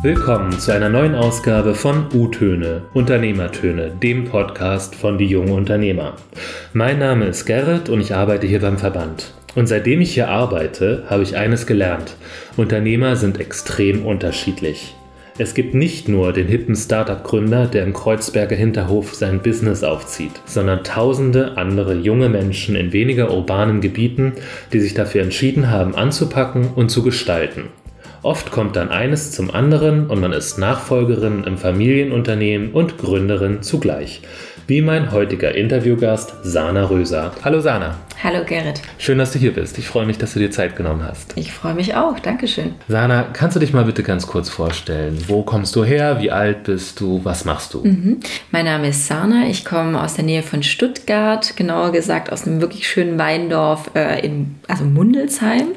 Willkommen zu einer neuen Ausgabe von U-Töne, Unternehmertöne, dem Podcast von Die Jungen Unternehmer. Mein Name ist Gerrit und ich arbeite hier beim Verband. Und seitdem ich hier arbeite, habe ich eines gelernt. Unternehmer sind extrem unterschiedlich. Es gibt nicht nur den hippen Startup-Gründer, der im Kreuzberger Hinterhof sein Business aufzieht, sondern tausende andere junge Menschen in weniger urbanen Gebieten, die sich dafür entschieden haben, anzupacken und zu gestalten. Oft kommt dann eines zum anderen und man ist Nachfolgerin im Familienunternehmen und Gründerin zugleich. Wie mein heutiger Interviewgast Sana Röser. Hallo Sana. Hallo Gerrit. Schön, dass du hier bist. Ich freue mich, dass du dir Zeit genommen hast. Ich freue mich auch. Dankeschön. Sana, kannst du dich mal bitte ganz kurz vorstellen? Wo kommst du her? Wie alt bist du? Was machst du? Mhm. Mein Name ist Sana. Ich komme aus der Nähe von Stuttgart, genauer gesagt aus einem wirklich schönen Weindorf äh, in also Mundelsheim.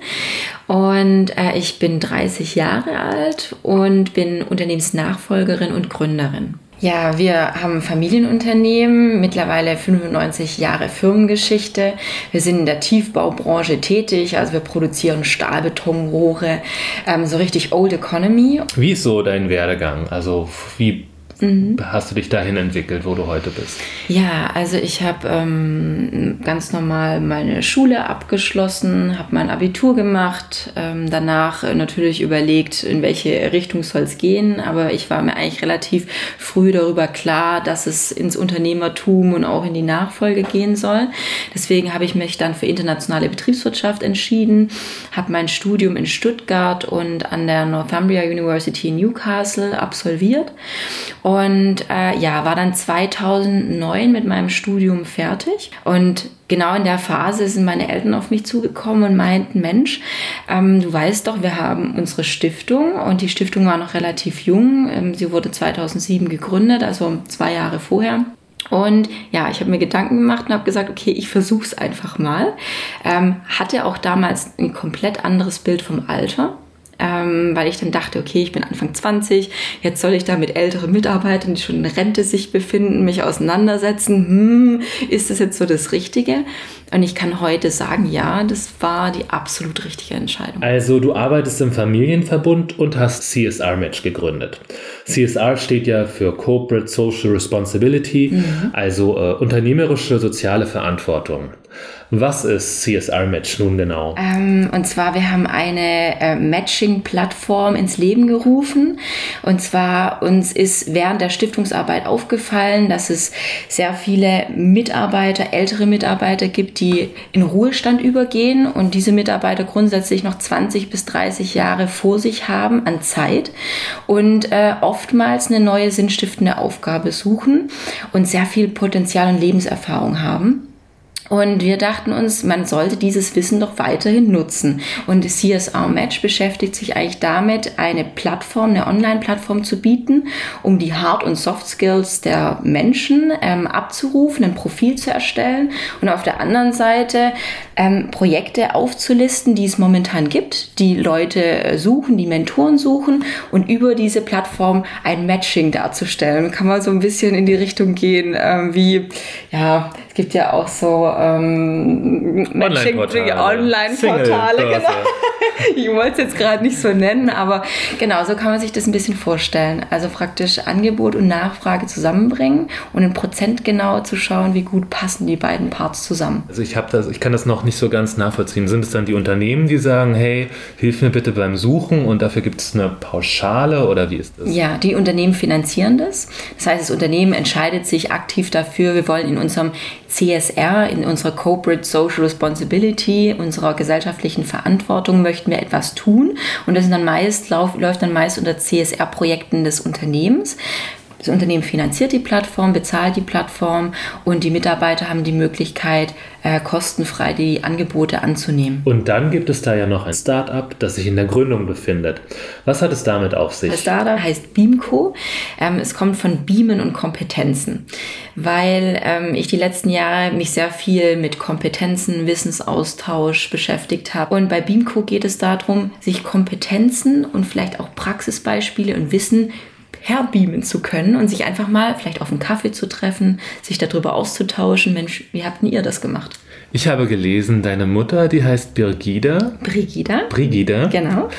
Und äh, ich bin 30 Jahre alt und bin Unternehmensnachfolgerin und Gründerin. Ja, wir haben Familienunternehmen, mittlerweile 95 Jahre Firmengeschichte. Wir sind in der Tiefbaubranche tätig, also wir produzieren Stahlbetonrohre, ähm, so richtig Old Economy. Wie ist so dein Werdegang? Also wie mhm. hast du dich dahin entwickelt, wo du heute bist? Ja, also ich habe ähm, ganz normal meine Schule abgeschlossen, habe mein Abitur gemacht, ähm, danach natürlich überlegt, in welche Richtung soll es gehen, aber ich war mir eigentlich relativ früh darüber klar, dass es ins Unternehmertum und auch in die Nachfolge gehen soll. Deswegen habe ich mich dann für internationale Betriebswirtschaft entschieden, habe mein Studium in Stuttgart und an der Northumbria University in Newcastle absolviert. Und äh, ja, war dann 2009 mit meinem Studium fertig. Und genau in der Phase sind meine Eltern auf mich zugekommen und meinten, Mensch, ähm, du weißt doch, wir haben unsere Stiftung und die Stiftung war noch relativ jung. Ähm, sie wurde 2007 gegründet, also zwei Jahre vorher. Und ja, ich habe mir Gedanken gemacht und habe gesagt, okay, ich versuche es einfach mal. Ähm, hatte auch damals ein komplett anderes Bild vom Alter ähm, weil ich dann dachte, okay, ich bin Anfang 20, jetzt soll ich da mit älteren Mitarbeitern, die schon in Rente sich befinden, mich auseinandersetzen. Hm, ist das jetzt so das Richtige? Und ich kann heute sagen, ja, das war die absolut richtige Entscheidung. Also du arbeitest im Familienverbund und hast CSR Match gegründet. CSR steht ja für Corporate Social Responsibility, mhm. also äh, unternehmerische soziale Verantwortung. Was ist CSR Match nun genau? Ähm, und zwar, wir haben eine äh, Matching-Plattform ins Leben gerufen. Und zwar, uns ist während der Stiftungsarbeit aufgefallen, dass es sehr viele Mitarbeiter, ältere Mitarbeiter gibt, die in Ruhestand übergehen und diese Mitarbeiter grundsätzlich noch 20 bis 30 Jahre vor sich haben an Zeit und äh, oftmals eine neue sinnstiftende Aufgabe suchen und sehr viel Potenzial und Lebenserfahrung haben. Und wir dachten uns, man sollte dieses Wissen doch weiterhin nutzen. Und CSR Match beschäftigt sich eigentlich damit, eine Plattform, eine Online-Plattform zu bieten, um die Hard- und Soft Skills der Menschen ähm, abzurufen, ein Profil zu erstellen und auf der anderen Seite ähm, Projekte aufzulisten, die es momentan gibt, die Leute äh, suchen, die Mentoren suchen und über diese Plattform ein Matching darzustellen. Kann man so ein bisschen in die Richtung gehen, ähm, wie, ja, es gibt ja auch so ähm, Matching-Portale, Online Online genau. ich wollte es jetzt gerade nicht so nennen, aber genau, so kann man sich das ein bisschen vorstellen. Also praktisch Angebot und Nachfrage zusammenbringen und in Prozent genau zu schauen, wie gut passen die beiden Parts zusammen. Also ich habe das, ich kann das noch nicht so ganz nachvollziehen. Sind es dann die Unternehmen, die sagen, hey, hilf mir bitte beim Suchen und dafür gibt es eine Pauschale oder wie ist das? Ja, die Unternehmen finanzieren das. Das heißt, das Unternehmen entscheidet sich aktiv dafür, wir wollen in unserem CSR, in unserer Corporate Social Responsibility, unserer gesellschaftlichen Verantwortung möchten wir etwas tun. Und das dann meist, läuft dann meist unter CSR-Projekten des Unternehmens. Das Unternehmen finanziert die Plattform, bezahlt die Plattform und die Mitarbeiter haben die Möglichkeit, äh, kostenfrei die Angebote anzunehmen. Und dann gibt es da ja noch ein Startup, das sich in der Gründung befindet. Was hat es damit auf sich? Das Startup heißt Beamco. Ähm, es kommt von Beamen und Kompetenzen, weil ähm, ich die letzten Jahre mich sehr viel mit Kompetenzen, Wissensaustausch beschäftigt habe. Und bei Beamco geht es darum, sich Kompetenzen und vielleicht auch Praxisbeispiele und Wissen herbeamen zu können und sich einfach mal vielleicht auf einen Kaffee zu treffen, sich darüber auszutauschen. Mensch, wie habt ihr das gemacht? Ich habe gelesen, deine Mutter, die heißt Birgida. Brigida. Brigida. Genau.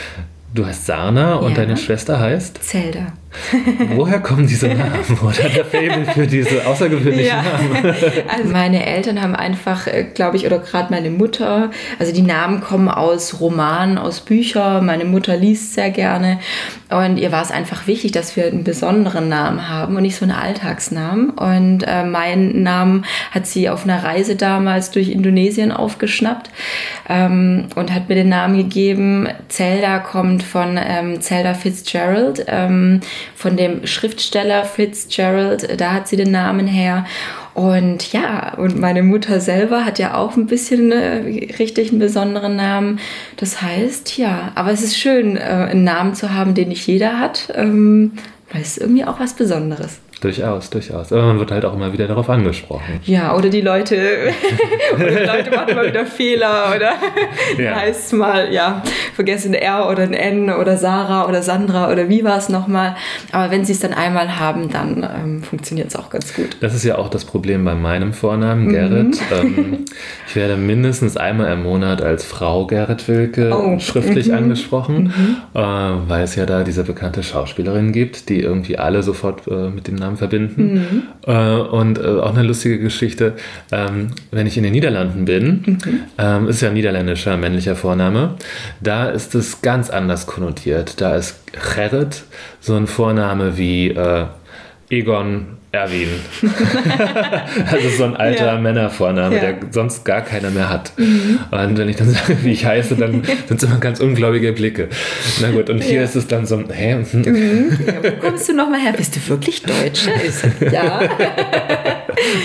Du heißt Sarna und Ja. deine Schwester heißt? Zelda. Woher kommen diese Namen? Oder der Fable für diese außergewöhnlichen Ja. Namen? Also meine Eltern haben einfach, glaube ich, oder gerade meine Mutter, also die Namen kommen aus Romanen, aus Büchern. Meine Mutter liest sehr gerne und ihr war es einfach wichtig, dass wir einen besonderen Namen haben und nicht so einen Alltagsnamen. Und äh, meinen Namen hat sie auf einer Reise damals durch Indonesien aufgeschnappt ähm, und hat mir den Namen gegeben. Zelda kommt von ähm, Zelda Fitzgerald, ähm, von dem Schriftsteller Fitzgerald. Da hat sie den Namen her. Und ja, und meine Mutter selber hat ja auch ein bisschen äh, richtig einen besonderen Namen. Das heißt, ja, aber es ist schön, äh, einen Namen zu haben, den nicht jeder hat, ähm, weil es ist irgendwie auch was Besonderes. Durchaus, durchaus. Aber man wird halt auch immer wieder darauf angesprochen. Ja, oder die Leute, oder die Leute machen mal wieder Fehler oder Ja. heißt mal, ja, vergessen R oder ein N oder Sarah oder Sandra oder wie war es nochmal. Aber wenn sie es dann einmal haben, dann ähm, funktioniert es auch ganz gut. Das ist ja auch das Problem bei meinem Vornamen, Mhm. Gerrit. Ähm, ich werde mindestens einmal im Monat als Frau Gerrit Wilke Oh. schriftlich angesprochen, äh, weil es ja da diese bekannte Schauspielerin gibt, die irgendwie alle sofort äh, mit dem Namen verbinden. Äh, und äh, auch eine lustige Geschichte, ähm, wenn ich in den Niederlanden bin, ähm, ist ja ein niederländischer männlicher Vorname, da ist es ganz anders konnotiert. Da ist Gerrit so ein Vorname wie äh, Egon Erwin. also so ein alter Ja. Männervorname, Ja. der sonst gar keiner mehr hat. Und wenn ich dann sage, wie ich heiße, dann sind es immer ganz ungläubige Blicke. Na gut, und hier Ja. ist es dann so, hä? hm, Ja, wo kommst du nochmal her? Bist du wirklich Deutscher? Ja.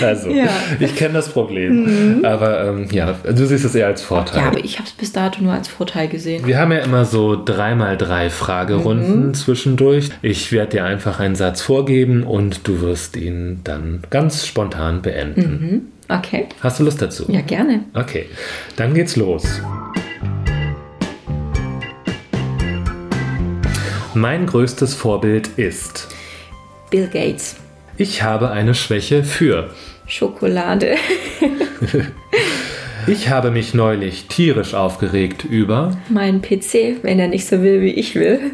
Also, Ja. ich kenne das Problem. Aber ähm, ja, du siehst es eher als Vorteil. ja, aber ich habe es bis dato nur als Vorteil gesehen. Wir haben ja immer so dreimal drei Fragerunden zwischendurch. Ich werde dir einfach einen Satz vorgeben und du wirst ihn dann ganz spontan beenden. Okay, Hast du Lust dazu? ja, gerne. Okay, dann geht's los. Mein größtes Vorbild ist, Bill Gates. ich habe eine Schwäche für. Schokolade. Ich habe mich neulich tierisch aufgeregt über Mein PC, wenn er nicht so will, wie ich will.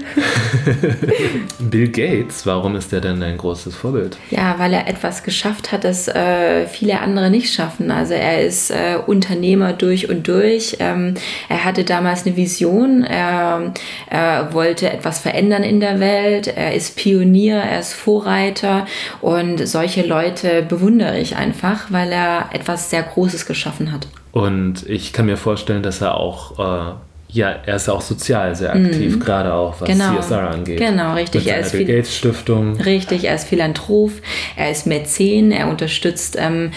Bill Gates. Warum ist er denn dein großes Vorbild? Ja, weil er etwas geschafft hat, das äh, viele andere nicht schaffen. Also er ist äh, Unternehmer durch und durch. Ähm, er hatte damals eine Vision. Er, er wollte etwas verändern in der Welt. Er ist Pionier, er ist Vorreiter. Und solche Leute bewundere ich einfach, weil er etwas sehr Großes geschaffen hat. Und ich kann mir vorstellen, dass er auch, äh, ja, er ist auch sozial sehr aktiv, gerade auch was. Genau. CSR angeht. Genau, richtig. Mit Er ist Bill Gates Stiftung. Richtig, er ist Philanthrop, er ist Mäzen, er unterstützt ähm,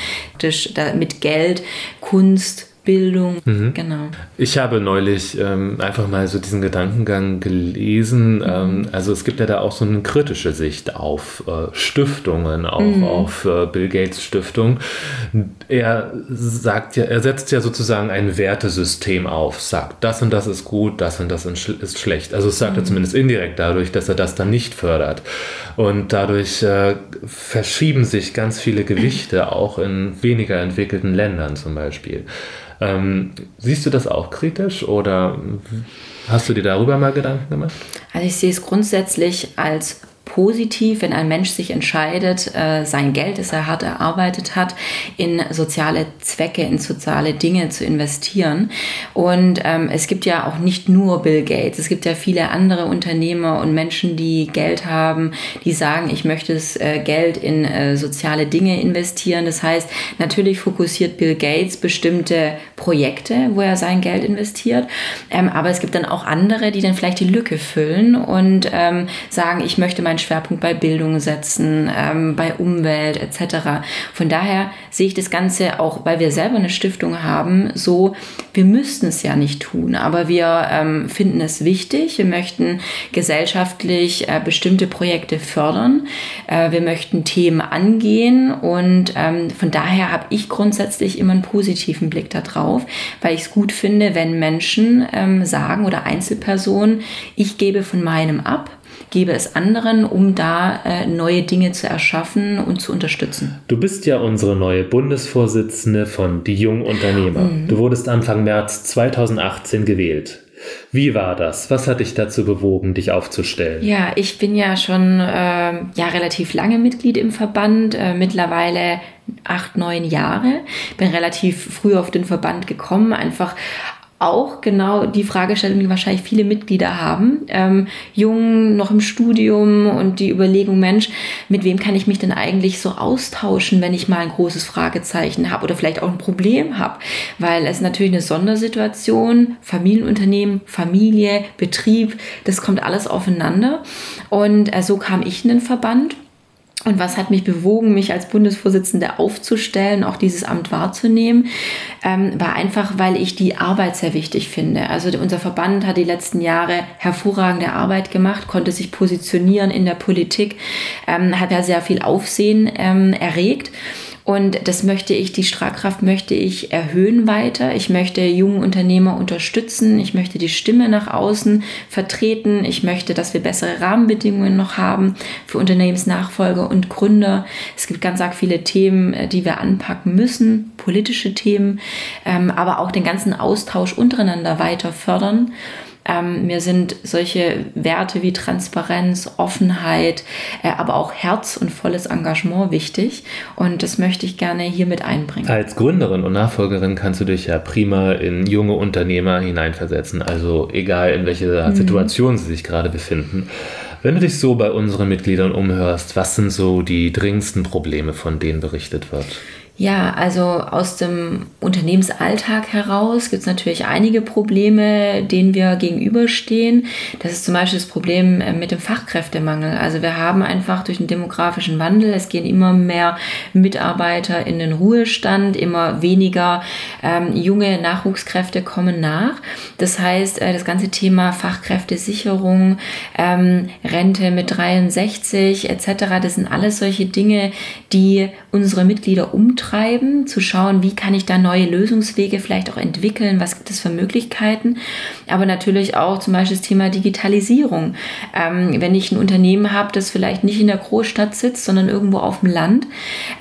mit Geld Kunst, Bildung. Genau. Ich habe neulich ähm, einfach mal so diesen Gedankengang gelesen. Mhm. Ähm, also es gibt ja da auch so eine kritische Sicht auf äh, Stiftungen, auch Mhm. auf äh, Bill Gates Stiftung. Er sagt ja, er setzt ja sozusagen ein Wertesystem auf, sagt, das und das ist gut, das und das ist schl- ist schlecht. Also es sagt Mhm. er zumindest indirekt dadurch, dass er das dann nicht fördert. Und dadurch äh, verschieben sich ganz viele Gewichte auch in weniger entwickelten Ländern zum Beispiel. Ähm, siehst du das auch kritisch oder hast du dir darüber mal Gedanken gemacht? Also ich sehe es grundsätzlich als positiv, wenn ein Mensch sich entscheidet, äh, sein Geld, das er hart erarbeitet hat, in soziale Zwecke, in soziale Dinge zu investieren. Und ähm, es gibt ja auch nicht nur Bill Gates, es gibt ja viele andere Unternehmer und Menschen, die Geld haben, die sagen, ich möchte das äh, Geld in äh, soziale Dinge investieren. Das heißt, natürlich fokussiert Bill Gates bestimmte Projekte, wo er sein Geld investiert. Ähm, aber es gibt dann auch andere, die dann vielleicht die Lücke füllen und ähm, sagen, ich möchte meinen Schwerpunkt bei Bildung setzen, ähm, bei Umwelt etc. Von daher sehe ich das Ganze auch, weil wir selber eine Stiftung haben, so, wir müssten es ja nicht tun, aber wir ähm, finden es wichtig. Wir möchten gesellschaftlich äh, bestimmte Projekte fördern. Äh, wir möchten Themen angehen und ähm, von daher habe ich grundsätzlich immer einen positiven Blick darauf, weil ich es gut finde, wenn Menschen ähm, sagen oder Einzelpersonen, ich gebe von meinem ab gebe es anderen, um da äh, neue Dinge zu erschaffen und zu unterstützen. Du bist ja unsere neue Bundesvorsitzende von Die Jungen Unternehmer. Mhm. Du wurdest Anfang März 2018 gewählt. Wie war das? Was hat dich dazu bewogen, dich aufzustellen? Ja, ich bin ja schon äh, ja, relativ lange Mitglied im Verband, äh, mittlerweile acht, neun Jahre. Bin relativ früh auf den Verband gekommen, einfach auch genau die Fragestellung, die wahrscheinlich viele Mitglieder haben. Ähm, jung, noch im Studium und die Überlegung, Mensch, mit wem kann ich mich denn eigentlich so austauschen, wenn ich mal ein großes Fragezeichen habe oder vielleicht auch ein Problem habe? Weil es natürlich eine Sondersituation, Familienunternehmen, Familie, Betrieb, das kommt alles aufeinander. Und äh, so kam ich in den Verband und was hat mich bewogen, mich als Bundesvorsitzende aufzustellen, auch dieses Amt wahrzunehmen, ähm, war einfach, weil ich die Arbeit sehr wichtig finde. Also unser Verband hat die letzten Jahre hervorragende Arbeit gemacht, konnte sich positionieren in der Politik, ähm, hat ja sehr viel Aufsehen ähm, erregt. Und das möchte ich, die Strahlkraft möchte ich erhöhen weiter. Ich möchte junge Unternehmer unterstützen. Ich möchte die Stimme nach außen vertreten. Ich möchte, dass wir bessere Rahmenbedingungen noch haben für Unternehmensnachfolger und Gründer. Es gibt ganz arg viele Themen, äh, die wir anpacken müssen, politische Themen, ähm, aber auch den ganzen Austausch untereinander weiter fördern. Ähm, mir sind solche Werte wie Transparenz, Offenheit, äh, aber auch Herz und volles Engagement wichtig. Und das möchte ich gerne hier mit einbringen. Als Gründerin und Nachfolgerin kannst du dich ja prima in junge Unternehmer hineinversetzen. Also egal in welcher mhm. Situation sie sich gerade befinden. Wenn du dich so bei unseren Mitgliedern umhörst, was sind so die dringendsten Probleme, von denen berichtet wird? Ja, also aus dem Unternehmensalltag heraus gibt es natürlich einige Probleme, denen wir gegenüberstehen. Das ist zum Beispiel das Problem äh, mit dem Fachkräftemangel. Also wir haben einfach durch den demografischen Wandel, es gehen immer mehr Mitarbeiter in den Ruhestand, immer weniger ähm, junge Nachwuchskräfte kommen nach. Das heißt, äh, das ganze Thema Fachkräftesicherung, ähm, Rente mit 63 etc., das sind alles solche Dinge, die unsere Mitglieder umtreiben treiben, zu schauen, wie kann ich da neue Lösungswege vielleicht auch entwickeln, was gibt es für Möglichkeiten, aber natürlich auch zum Beispiel das Thema Digitalisierung. Ähm, wenn ich ein Unternehmen habe, das vielleicht nicht in der Großstadt sitzt, sondern irgendwo auf dem Land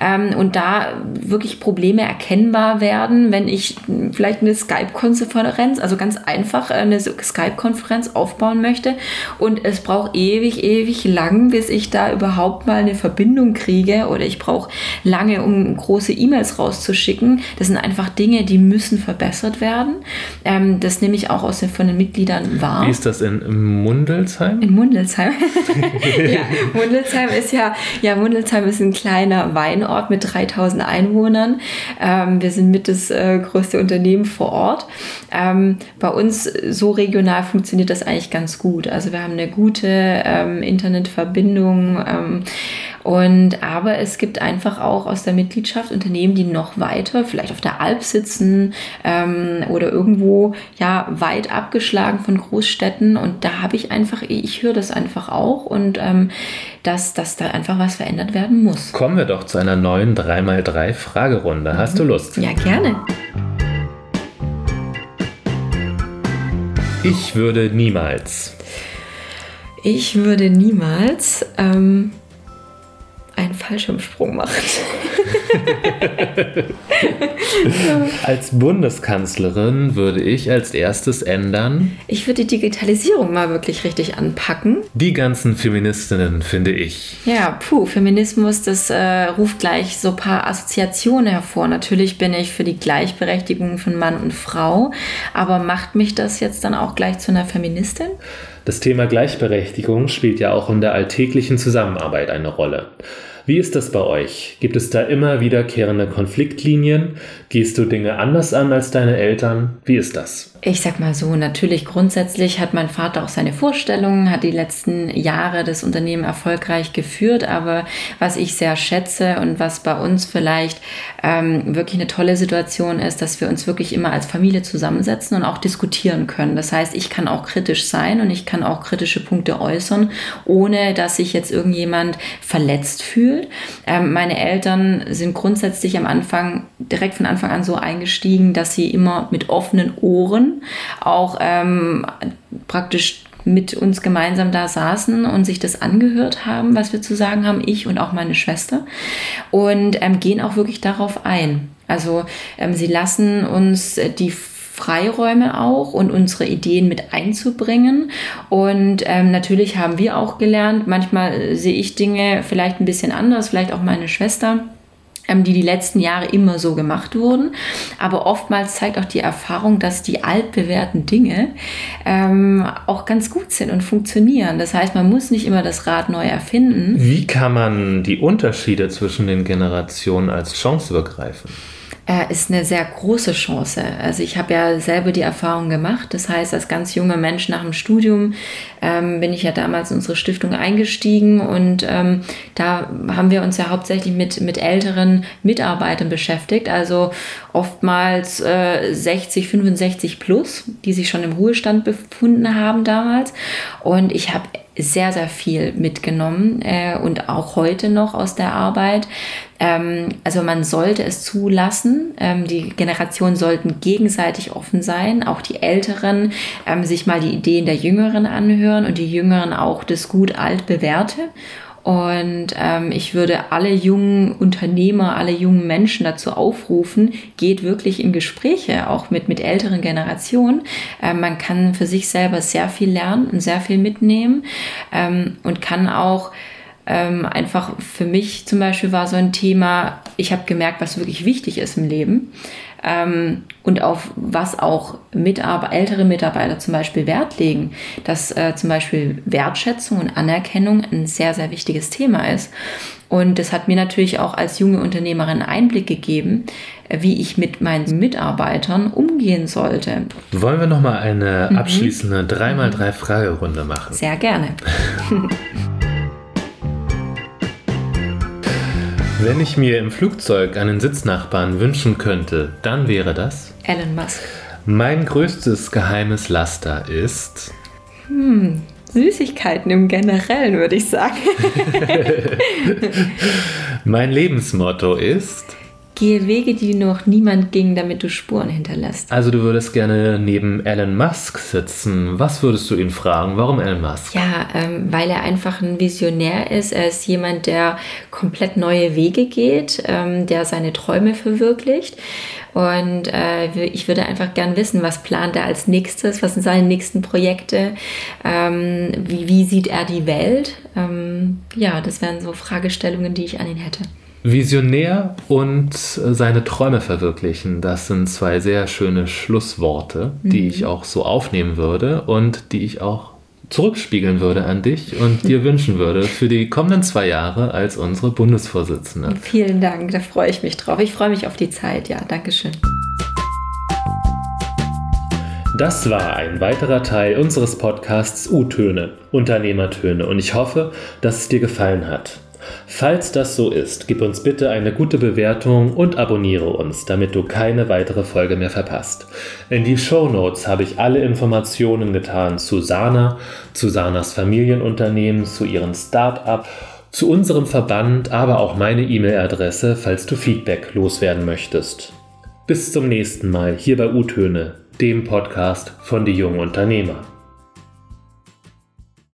ähm, und da wirklich Probleme erkennbar werden, wenn ich vielleicht eine Skype-Konferenz, also ganz einfach eine Skype-Konferenz aufbauen möchte und es braucht ewig, ewig lang, bis ich da überhaupt mal eine Verbindung kriege oder ich brauche lange, um große E-Mails rauszuschicken. Das sind einfach Dinge, die müssen verbessert werden. Ähm, das nehme ich auch aus den, von den Mitgliedern wahr. Wie ist das in Mundelsheim? In Mundelsheim. ja, Mundelsheim ist ja, ja, Mundelsheim ist ein kleiner Weinort mit 3000 Einwohnern. Ähm, wir sind mit das äh, größte Unternehmen vor Ort. Ähm, bei uns so regional funktioniert das eigentlich ganz gut. Also wir haben eine gute ähm, Internetverbindung ähm, und aber es gibt einfach auch aus der Mitgliedschaft Unternehmen, die noch weiter, vielleicht auf der Alp sitzen ähm, oder irgendwo ja weit abgeschlagen von Großstädten. Und da habe ich einfach, ich höre das einfach auch und ähm, dass, dass da einfach was verändert werden muss. Kommen wir doch zu einer neuen 3x3 Fragerunde. Mhm. Hast du Lust? Ja, gerne. Ich würde niemals. Ich würde niemals. Ähm, einen Fallschirmsprung macht. als Bundeskanzlerin würde ich als erstes ändern. Ich würde die Digitalisierung mal wirklich richtig anpacken. Die ganzen Feministinnen, finde ich. Ja, puh, Feminismus, das äh, ruft gleich so ein paar Assoziationen hervor. Natürlich bin ich für die Gleichberechtigung von Mann und Frau, aber macht mich das jetzt dann auch gleich zu einer Feministin? Das Thema Gleichberechtigung spielt ja auch in der alltäglichen Zusammenarbeit eine Rolle. Wie ist das bei euch? Gibt es da immer wiederkehrende Konfliktlinien? Gehst du Dinge anders an als deine Eltern? Wie ist das? Ich sag mal so, natürlich grundsätzlich hat mein Vater auch seine Vorstellungen, hat die letzten Jahre das Unternehmen erfolgreich geführt, aber was ich sehr schätze und was bei uns vielleicht ähm, wirklich eine tolle Situation ist, dass wir uns wirklich immer als Familie zusammensetzen und auch diskutieren können. Das heißt, ich kann auch kritisch sein und ich kann auch kritische Punkte äußern, ohne dass sich jetzt irgendjemand verletzt fühlt. Ähm, meine Eltern sind grundsätzlich am Anfang, direkt von Anfang an so eingestiegen, dass sie immer mit offenen Ohren auch ähm, praktisch mit uns gemeinsam da saßen und sich das angehört haben, was wir zu sagen haben, ich und auch meine Schwester, und ähm, gehen auch wirklich darauf ein. Also ähm, sie lassen uns die Freiräume auch und unsere Ideen mit einzubringen. Und ähm, natürlich haben wir auch gelernt, manchmal äh, sehe ich Dinge vielleicht ein bisschen anders, vielleicht auch meine Schwester die die letzten Jahre immer so gemacht wurden. Aber oftmals zeigt auch die Erfahrung, dass die altbewährten Dinge ähm, auch ganz gut sind und funktionieren. Das heißt, man muss nicht immer das Rad neu erfinden. Wie kann man die Unterschiede zwischen den Generationen als Chance begreifen? Äh, ist eine sehr große Chance. Also ich habe ja selber die Erfahrung gemacht. Das heißt, als ganz junger Mensch nach dem Studium ähm, bin ich ja damals in unsere Stiftung eingestiegen und ähm, da haben wir uns ja hauptsächlich mit, mit älteren Mitarbeitern beschäftigt. Also oftmals äh, 60, 65 plus, die sich schon im Ruhestand befunden haben damals. Und ich habe sehr, sehr viel mitgenommen äh, und auch heute noch aus der Arbeit. Ähm, also man sollte es zulassen. Ähm, die Generationen sollten gegenseitig offen sein, auch die Älteren ähm, sich mal die Ideen der Jüngeren anhören und die Jüngeren auch das gut alt bewährte und ähm, ich würde alle jungen Unternehmer, alle jungen Menschen dazu aufrufen, geht wirklich in Gespräche, auch mit, mit älteren Generationen. Ähm, man kann für sich selber sehr viel lernen und sehr viel mitnehmen ähm, und kann auch ähm, einfach für mich zum Beispiel war so ein Thema, ich habe gemerkt, was wirklich wichtig ist im Leben ähm, und auf was auch Mitarbeiter, ältere Mitarbeiter zum Beispiel Wert legen, dass äh, zum Beispiel Wertschätzung und Anerkennung ein sehr, sehr wichtiges Thema ist. Und das hat mir natürlich auch als junge Unternehmerin Einblick gegeben, äh, wie ich mit meinen Mitarbeitern umgehen sollte. Wollen wir noch mal eine mhm. abschließende 3x3 Fragerunde machen? Sehr gerne. Wenn ich mir im Flugzeug einen Sitznachbarn wünschen könnte, dann wäre das? Elon Musk. Mein größtes geheimes Laster ist? Hm, Süßigkeiten im Generellen, würde ich sagen. mein Lebensmotto ist? Gehe Wege, die noch niemand ging, damit du Spuren hinterlässt. Also du würdest gerne neben Elon Musk sitzen. Was würdest du ihn fragen? Warum Elon Musk? Ja, ähm, weil er einfach ein Visionär ist. Er ist jemand, der komplett neue Wege geht, ähm, der seine Träume verwirklicht. Und äh, ich würde einfach gern wissen, was plant er als nächstes, was sind seine nächsten Projekte, ähm, wie, wie, sieht er die Welt. Ähm, ja, das wären so Fragestellungen, die ich an ihn hätte. Visionär und seine Träume verwirklichen, das sind zwei sehr schöne Schlussworte, die mhm. ich auch so aufnehmen würde und die ich auch zurückspiegeln würde an dich und dir wünschen würde für die kommenden zwei Jahre als unsere Bundesvorsitzende. Vielen Dank, da freue ich mich drauf. Ich freue mich auf die Zeit, ja, Dankeschön. Das war ein weiterer Teil unseres Podcasts U-Töne, Unternehmertöne und ich hoffe, dass es dir gefallen hat. Falls das so ist, gib uns bitte eine gute Bewertung und abonniere uns, damit du keine weitere Folge mehr verpasst. In die Show Notes habe ich alle Informationen getan zu Sana, zu Sanas Familienunternehmen, zu ihren Start-up, zu unserem Verband, aber auch meine E-Mail-Adresse, falls du Feedback loswerden möchtest. Bis zum nächsten Mal hier bei U-Töne, dem Podcast von Die Jungen Unternehmer.